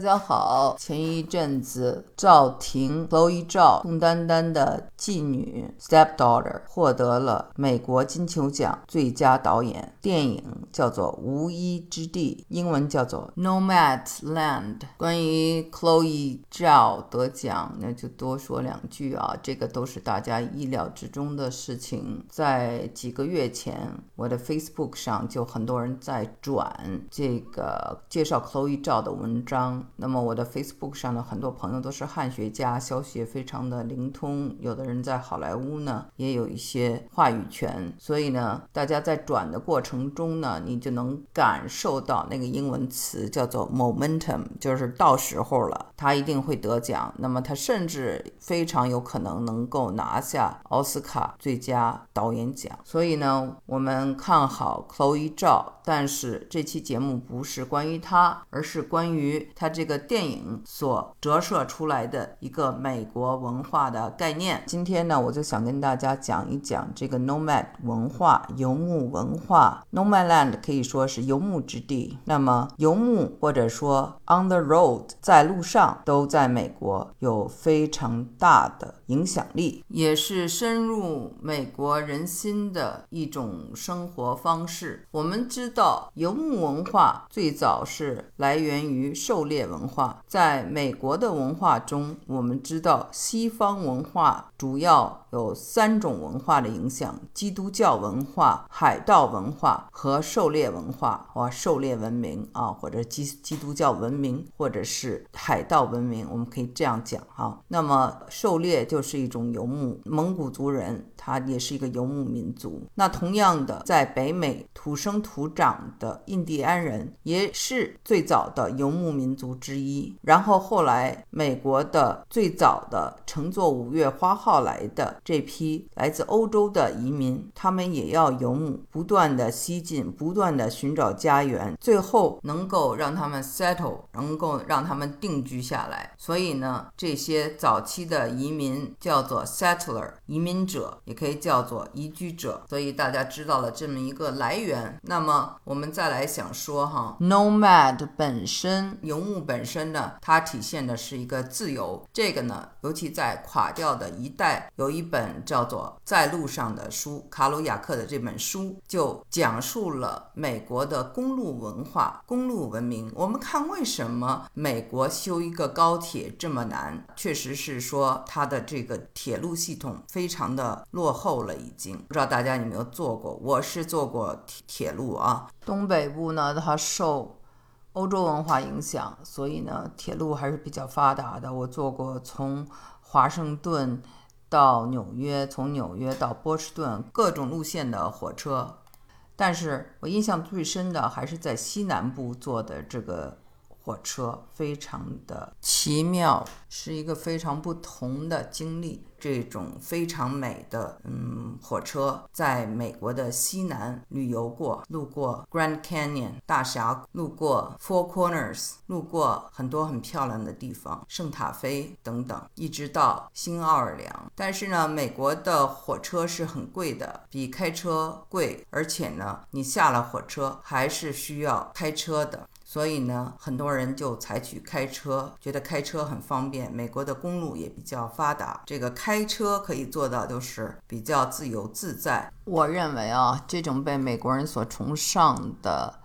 大家好，前一阵子赵婷 Chloe 赵宋丹丹的继女 Stepdaughter 获得了美国金球奖最佳导演，电影叫做《无依之地》，英文叫做 Nomadland。关于 Chloe 赵得奖，那就多说两句啊，这个都是大家意料之中的事情。在几个月前，我的 Facebook 上就很多人在转这个介绍 Chloe 赵的文章。那么我的 Facebook 上的很多朋友都是汉学家，消息也非常的灵通。有的人在好莱坞呢，也有一些话语权。所以呢，大家在转的过程中呢，你就能感受到那个英文词叫做 momentum，就是到时候了，他一定会得奖。那么他甚至非常有可能能够拿下奥斯卡最佳导演奖。所以呢，我们看好 Chloe 赵。但是这期节目不是关于他，而是关于他这这个电影所折射出来的一个美国文化的概念。今天呢，我就想跟大家讲一讲这个 nomad 文化、游牧文化。Nomadland 可以说是游牧之地。那么游牧或者说 on the road 在路上，都在美国有非常大的影响力，也是深入美国人心的一种生活方式。我们知道。游牧文化最早是来源于狩猎文化，在美国的文化中，我们知道西方文化主要有三种文化的影响：基督教文化、海盗文化和狩猎文化，或狩猎文明啊，或者基基督教文明，或者是海盗文明，我们可以这样讲哈。那么狩猎就是一种游牧，蒙古族人他也是一个游牧民族。那同样的，在北美土生土长。的印第安人也是最早的游牧民族之一。然后后来，美国的最早的乘坐五月花号来的这批来自欧洲的移民，他们也要游牧，不断的西进，不断的寻找家园，最后能够让他们 settle，能够让他们定居下来。所以呢，这些早期的移民叫做 settler，移民者也可以叫做移居者。所以大家知道了这么一个来源，那么。我们再来想说哈，nomad 本身游牧本身呢，它体现的是一个自由。这个呢，尤其在垮掉的一代，有一本叫做《在路上的书》，卡鲁亚克的这本书就讲述了美国的公路文化、公路文明。我们看为什么美国修一个高铁这么难，确实是说它的这个铁路系统非常的落后了，已经不知道大家有没有坐过？我是坐过铁铁路啊。东北部呢，它受欧洲文化影响，所以呢，铁路还是比较发达的。我坐过从华盛顿到纽约，从纽约到波士顿各种路线的火车。但是我印象最深的还是在西南部坐的这个火车，非常的奇妙，是一个非常不同的经历。这种非常美的嗯火车，在美国的西南旅游过，路过 Grand Canyon 大峡谷，路过 Four Corners，路过很多很漂亮的地方，圣塔菲等等，一直到新奥尔良。但是呢，美国的火车是很贵的，比开车贵，而且呢，你下了火车还是需要开车的。所以呢，很多人就采取开车，觉得开车很方便。美国的公路也比较发达，这个开车可以做到就是比较自由自在。我认为啊，这种被美国人所崇尚的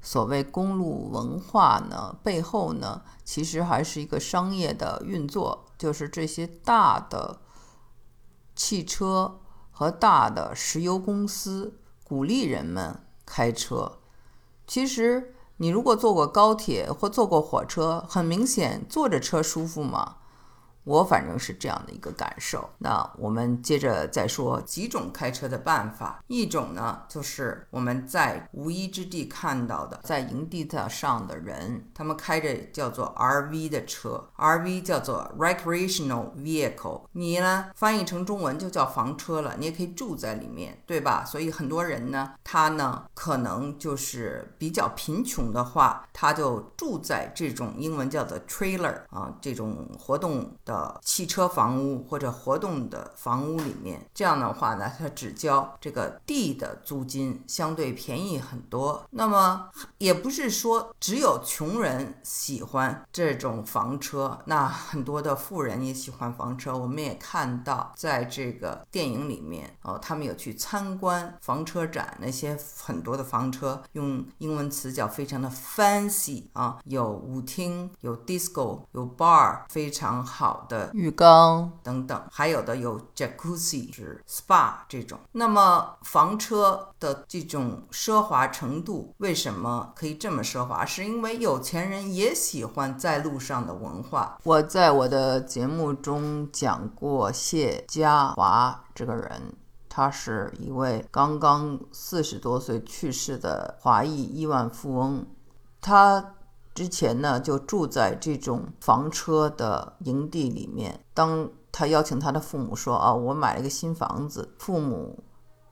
所谓公路文化呢，背后呢，其实还是一个商业的运作，就是这些大的汽车和大的石油公司鼓励人们开车，其实。你如果坐过高铁或坐过火车，很明显坐着车舒服吗？我反正是这样的一个感受。那我们接着再说几种开车的办法。一种呢，就是我们在无依之地看到的，在营地上的人，他们开着叫做 RV 的车，RV 叫做 recreational vehicle。你呢，翻译成中文就叫房车了。你也可以住在里面，对吧？所以很多人呢，他呢，可能就是比较贫穷的话，他就住在这种英文叫做 trailer 啊，这种活动的。的汽车房屋或者活动的房屋里面。这样的话呢，它只交这个地的租金，相对便宜很多。那么也不是说只有穷人喜欢这种房车，那很多的富人也喜欢房车。我们也看到，在这个电影里面哦，他们有去参观房车展，那些很多的房车用英文词叫非常的 fancy 啊，有舞厅，有 disco，有 bar，非常好的浴缸等等，还有的有 jacuzzi，是 spa 这种。那么房车的这种奢华程度，为什么可以这么奢华？是因为有钱人也喜欢在路上的文化。我在我的节目中讲过谢家华这个人。他是一位刚刚四十多岁去世的华裔亿万富翁，他之前呢就住在这种房车的营地里面。当他邀请他的父母说：“啊，我买了一个新房子。”父母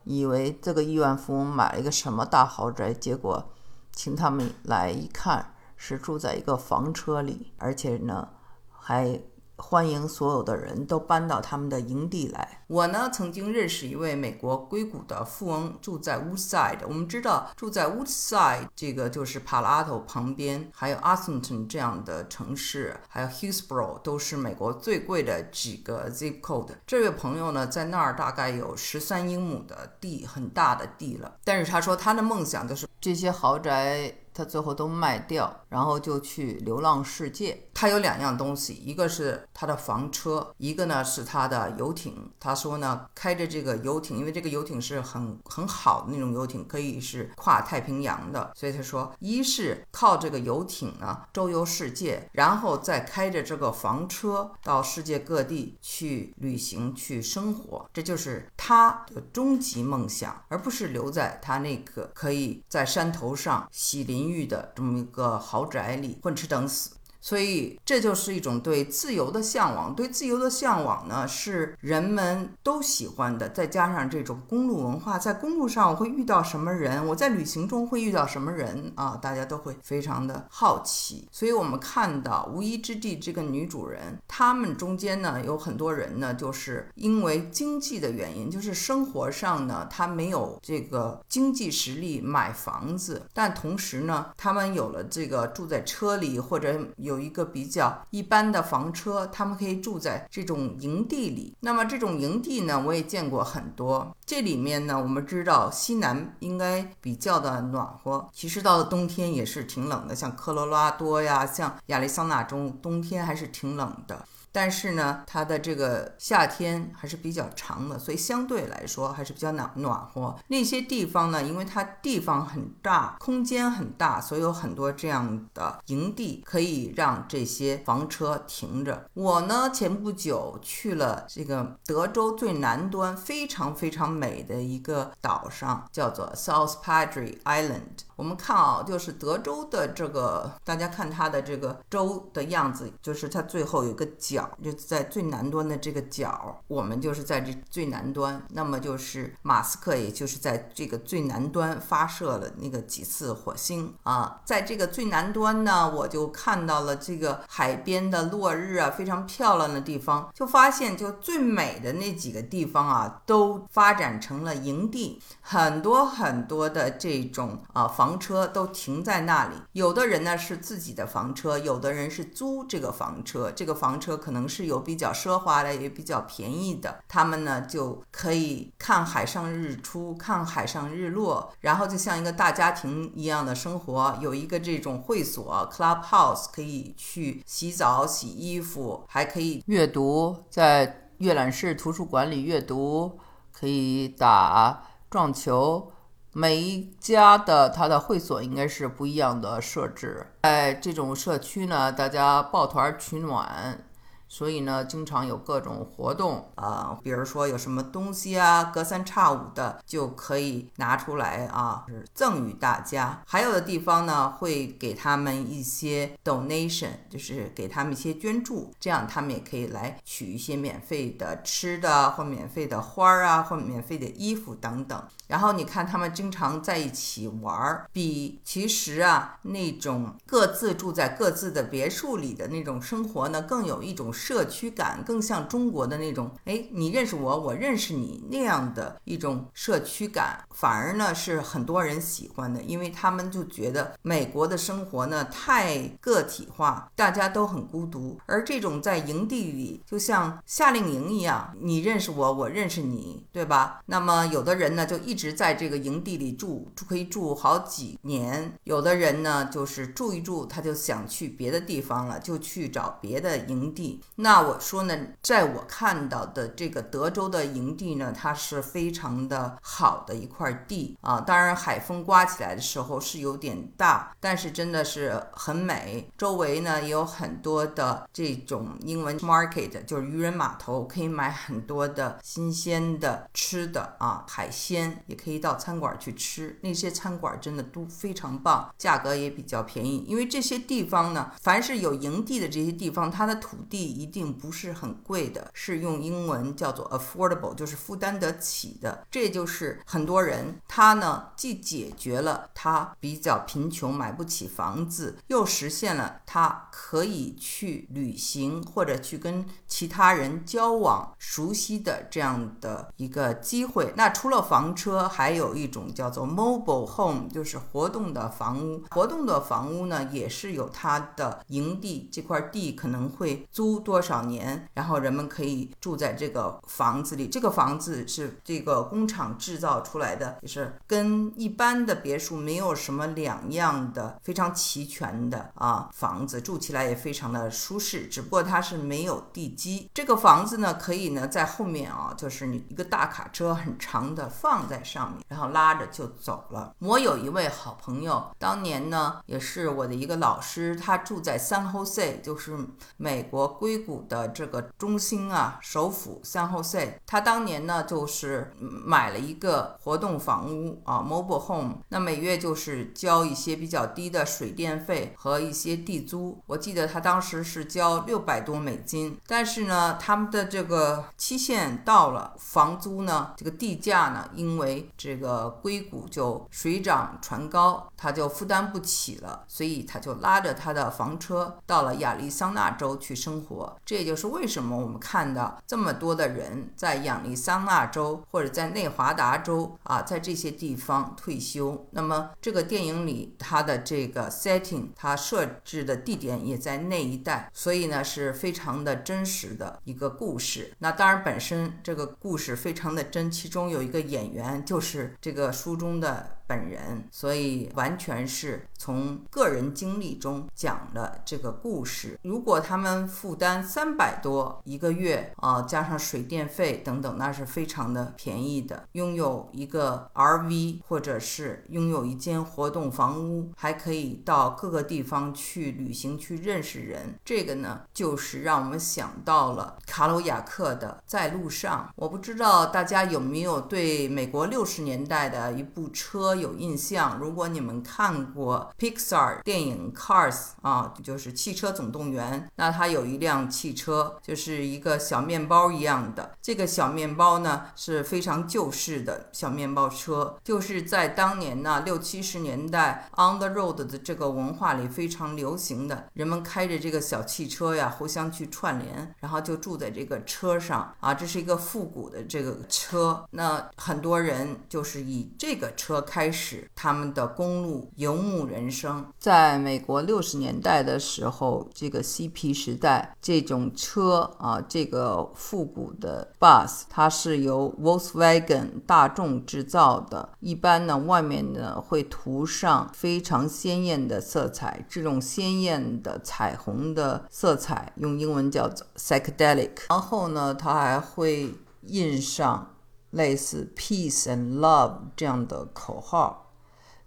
以为这个亿万富翁买了一个什么大豪宅，结果请他们来一看，是住在一个房车里，而且呢还。欢迎所有的人都搬到他们的营地来。我呢，曾经认识一位美国硅谷的富翁，住在 Woodside。我们知道，住在 Woodside 这个就是 Palo 旁边，还有 a s i n t o n 这样的城市，还有 Hillsboro 都是美国最贵的几个 zip code。这位朋友呢，在那儿大概有十三英亩的地，很大的地了。但是他说，他的梦想就是这些豪宅。他最后都卖掉，然后就去流浪世界。他有两样东西，一个是他的房车，一个呢是他的游艇。他说呢，开着这个游艇，因为这个游艇是很很好的那种游艇，可以是跨太平洋的。所以他说，一是靠这个游艇呢周游世界，然后再开着这个房车到世界各地去旅行去生活，这就是他的终极梦想，而不是留在他那个可以在山头上洗淋。浴的这么一个豪宅里混吃等死。所以这就是一种对自由的向往，对自由的向往呢是人们都喜欢的。再加上这种公路文化，在公路上我会遇到什么人，我在旅行中会遇到什么人啊？大家都会非常的好奇。所以我们看到《无依之地》这个女主人，他们中间呢有很多人呢，就是因为经济的原因，就是生活上呢他没有这个经济实力买房子，但同时呢他们有了这个住在车里或者有。有一个比较一般的房车，他们可以住在这种营地里。那么这种营地呢，我也见过很多。这里面呢，我们知道西南应该比较的暖和，其实到了冬天也是挺冷的。像科罗拉多呀，像亚利桑那州，冬天还是挺冷的。但是呢，它的这个夏天还是比较长的，所以相对来说还是比较暖暖和。那些地方呢，因为它地方很大，空间很大，所以有很多这样的营地可以让这些房车停着。我呢，前不久去了这个德州最南端非常非常美的一个岛上，叫做 South Padre Island。我们看啊，就是德州的这个，大家看它的这个州的样子，就是它最后有个角，就在最南端的这个角。我们就是在这最南端，那么就是马斯克，也就是在这个最南端发射了那个几次火星啊。在这个最南端呢，我就看到了这个海边的落日啊，非常漂亮的地方。就发现，就最美的那几个地方啊，都发展成了营地，很多很多的这种啊房。房车都停在那里，有的人呢是自己的房车，有的人是租这个房车。这个房车可能是有比较奢华的，也比较便宜的。他们呢就可以看海上日出，看海上日落，然后就像一个大家庭一样的生活。有一个这种会所 （club house） 可以去洗澡、洗衣服，还可以阅读，在阅览室图书馆里阅读，可以打撞球。每一家的它的会所应该是不一样的设置，在这种社区呢，大家抱团取暖。所以呢，经常有各种活动啊，比如说有什么东西啊，隔三差五的就可以拿出来啊，是赠与大家。还有的地方呢，会给他们一些 donation，就是给他们一些捐助，这样他们也可以来取一些免费的吃的，或免费的花儿啊，或免费的衣服等等。然后你看他们经常在一起玩儿，比其实啊那种各自住在各自的别墅里的那种生活呢，更有一种。社区感，更像中国的那种，哎，你认识我，我认识你那样的一种社区感，反而呢是很多人喜欢的，因为他们就觉得美国的生活呢太个体化，大家都很孤独，而这种在营地里就像夏令营一样，你认识我，我认识你，对吧？那么有的人呢就一直在这个营地里住，可以住好几年；有的人呢就是住一住，他就想去别的地方了，就去找别的营地。那我说呢，在我看到的这个德州的营地呢，它是非常的好的一块地啊。当然，海风刮起来的时候是有点大，但是真的是很美。周围呢也有很多的这种英文 market，就是渔人码头，可以买很多的新鲜的吃的啊，海鲜也可以到餐馆去吃。那些餐馆真的都非常棒，价格也比较便宜。因为这些地方呢，凡是有营地的这些地方，它的土地一一定不是很贵的，是用英文叫做 affordable，就是负担得起的。这就是很多人他呢，既解决了他比较贫穷买不起房子，又实现了他可以去旅行或者去跟其他人交往、熟悉的这样的一个机会。那除了房车，还有一种叫做 mobile home，就是活动的房屋。活动的房屋呢，也是有它的营地，这块地可能会租多多少年，然后人们可以住在这个房子里。这个房子是这个工厂制造出来的，就是跟一般的别墅没有什么两样的，非常齐全的啊房子，住起来也非常的舒适。只不过它是没有地基。这个房子呢，可以呢在后面啊，就是你一个大卡车很长的放在上面，然后拉着就走了。我有一位好朋友，当年呢也是我的一个老师，他住在 San Jose，就是美国硅谷的这个中心啊，首府 San Jose。他当年呢就是买了一个活动房屋啊，mobile home，那每月就是交一些比较低的水电费和一些地租。我记得他当时是交六百多美金，但是呢，他们的这个期限到了，房租呢，这个地价呢，因为这个硅谷就水涨船高，他就负担不起了，所以他就拉着他的房车到了亚利桑那州去生活。这也就是为什么我们看到这么多的人在亚利桑那州或者在内华达州啊，在这些地方退休。那么这个电影里他的这个 setting，他设置的地点也在那一带，所以呢是非常的真实的一个故事。那当然本身这个故事非常的真，其中有一个演员就是这个书中的。本人，所以完全是从个人经历中讲的这个故事。如果他们负担三百多一个月啊，加上水电费等等，那是非常的便宜的。拥有一个 RV，或者是拥有一间活动房屋，还可以到各个地方去旅行，去认识人。这个呢，就是让我们想到了卡鲁亚克的《在路上》。我不知道大家有没有对美国六十年代的一部车。有印象，如果你们看过 Pixar 电影 Cars 啊，就是汽车总动员，那它有一辆汽车，就是一个小面包一样的。这个小面包呢是非常旧式的小面包车，就是在当年呢六七十年代 On the Road 的这个文化里非常流行的。人们开着这个小汽车呀，互相去串联，然后就住在这个车上啊。这是一个复古的这个车，那很多人就是以这个车开。开始他们的公路游牧人生，在美国六十年代的时候，这个嬉皮时代，这种车啊，这个复古的 bus，它是由 Volkswagen 大众制造的。一般呢，外面呢会涂上非常鲜艳的色彩，这种鲜艳的彩虹的色彩用英文叫做 psychedelic。然后呢，它还会印上。类似 “peace and love” 这样的口号，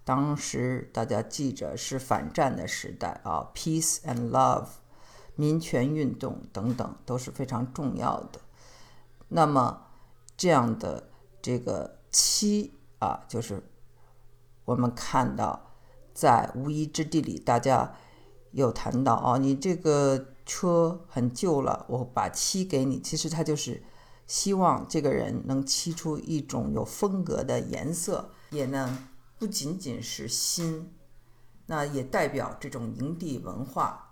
当时大家记着是反战的时代啊，“peace and love”、民权运动等等都是非常重要的。那么这样的这个七啊，就是我们看到在无依之地里，大家有谈到啊，你这个车很旧了，我把漆给你，其实它就是。希望这个人能漆出一种有风格的颜色，也呢不仅仅是新，那也代表这种营地文化。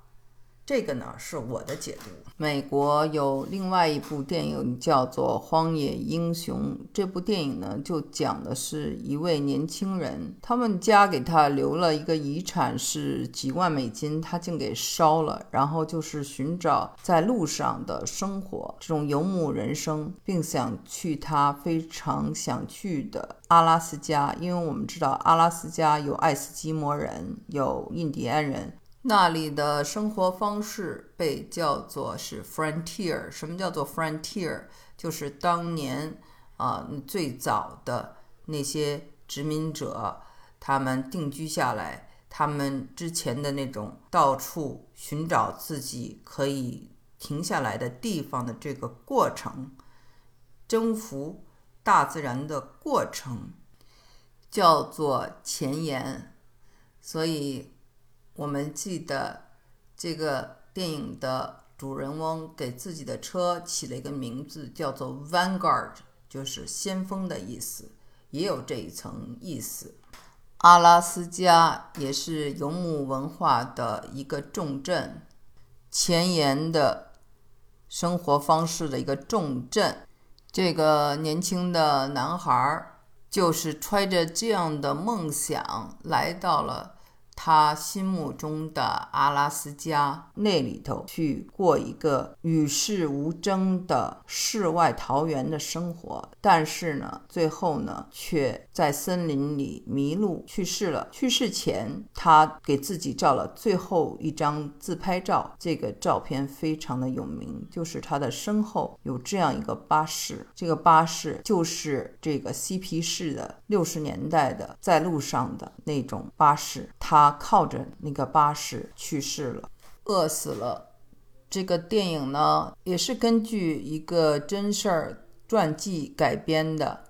这个呢是我的解读。美国有另外一部电影叫做《荒野英雄》，这部电影呢就讲的是一位年轻人，他们家给他留了一个遗产是几万美金，他竟给烧了，然后就是寻找在路上的生活，这种游牧人生，并想去他非常想去的阿拉斯加，因为我们知道阿拉斯加有爱斯基摩人，有印第安人。那里的生活方式被叫做是 frontier。什么叫做 frontier？就是当年啊最早的那些殖民者，他们定居下来，他们之前的那种到处寻找自己可以停下来的地方的这个过程，征服大自然的过程，叫做前沿。所以。我们记得这个电影的主人翁给自己的车起了一个名字，叫做 Vanguard，就是先锋的意思，也有这一层意思。阿拉斯加也是游牧文化的一个重镇，前沿的生活方式的一个重镇。这个年轻的男孩儿就是揣着这样的梦想来到了。他心目中的阿拉斯加那里头去过一个与世无争的世外桃源的生活，但是呢，最后呢，却在森林里迷路去世了。去世前，他给自己照了最后一张自拍照，这个照片非常的有名，就是他的身后有这样一个巴士，这个巴士就是这个嬉皮士的六十年代的在路上的那种巴士，他。靠着那个巴士去世了，饿死了。这个电影呢，也是根据一个真事儿传记改编的。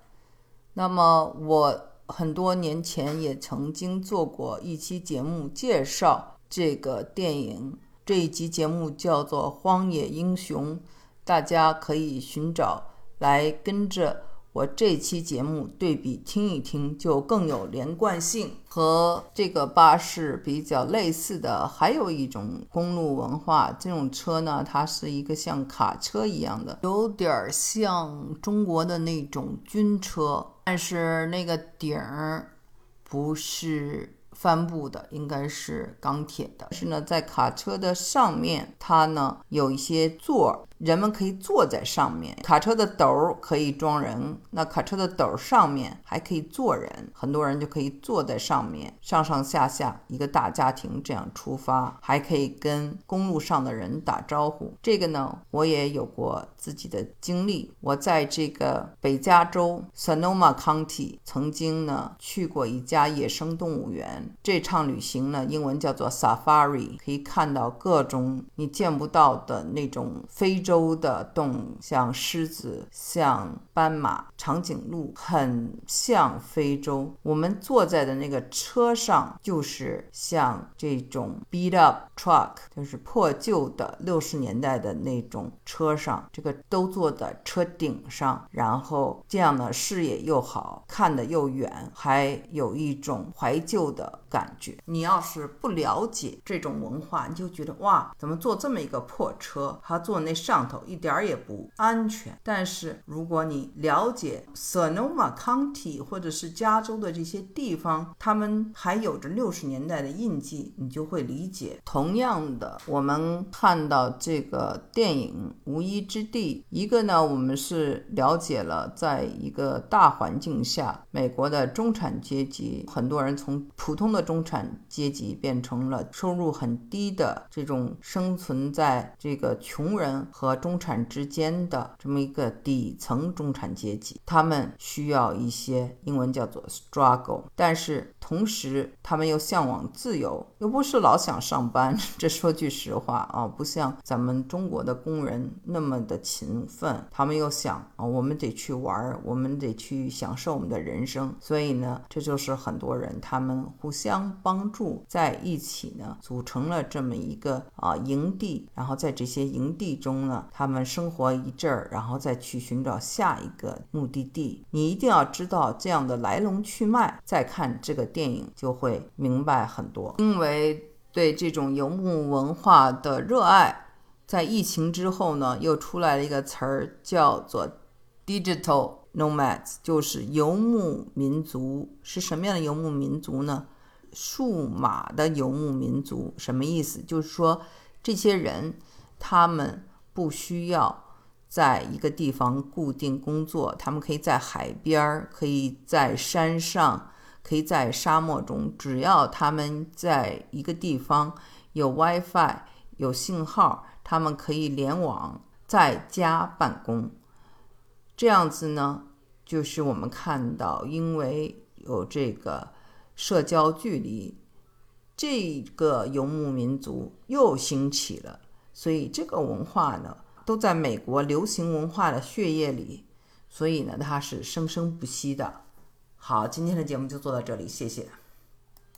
那么我很多年前也曾经做过一期节目介绍这个电影，这一集节目叫做《荒野英雄》，大家可以寻找来跟着。我这期节目对比听一听，就更有连贯性。和这个巴士比较类似的，还有一种公路文化。这种车呢，它是一个像卡车一样的，有点像中国的那种军车，但是那个顶儿不是帆布的，应该是钢铁的。是呢，在卡车的上面，它呢有一些座儿。人们可以坐在上面，卡车的斗可以装人，那卡车的斗上面还可以坐人，很多人就可以坐在上面，上上下下一个大家庭这样出发，还可以跟公路上的人打招呼。这个呢，我也有过自己的经历。我在这个北加州 Sonoma County 曾经呢去过一家野生动物园，这趟旅行呢英文叫做 Safari，可以看到各种你见不到的那种非。洲的动物像狮子、像斑马、长颈鹿，很像非洲。我们坐在的那个车上，就是像这种 beat up truck，就是破旧的六十年代的那种车上，这个都坐在车顶上，然后这样的视野又好看得又远，还有一种怀旧的感觉。你要是不了解这种文化，你就觉得哇，怎么坐这么一个破车，还坐那上。头一点儿也不安全，但是如果你了解 Sonoma County 或者是加州的这些地方，他们还有着六十年代的印记，你就会理解。同样的，我们看到这个电影《无依之地》，一个呢，我们是了解了，在一个大环境下，美国的中产阶级，很多人从普通的中产阶级变成了收入很低的这种生存在这个穷人和。中产之间的这么一个底层中产阶级，他们需要一些英文叫做 struggle，但是同时他们又向往自由，又不是老想上班。这说句实话啊，不像咱们中国的工人那么的勤奋，他们又想啊，我们得去玩儿，我们得去享受我们的人生。所以呢，这就是很多人他们互相帮助在一起呢，组成了这么一个啊营地，然后在这些营地中呢。他们生活一阵儿，然后再去寻找下一个目的地。你一定要知道这样的来龙去脉，再看这个电影就会明白很多。因为。对这种游牧文化的热爱。在疫情之后呢，又出来了一个词儿，叫做 “digital nomads”，就是游牧民族。是什么样的游牧民族呢？数码的游牧民族。什么意思？就是说，这些人他们不需要在一个地方固定工作，他们可以在海边儿，可以在山上，可以在沙漠中，只要他们在一个地方有 WiFi、有信号。他们可以联网，在家办公，这样子呢，就是我们看到，因为有这个社交距离，这个游牧民族又兴起了，所以这个文化呢，都在美国流行文化的血液里，所以呢，它是生生不息的。好，今天的节目就做到这里，谢谢。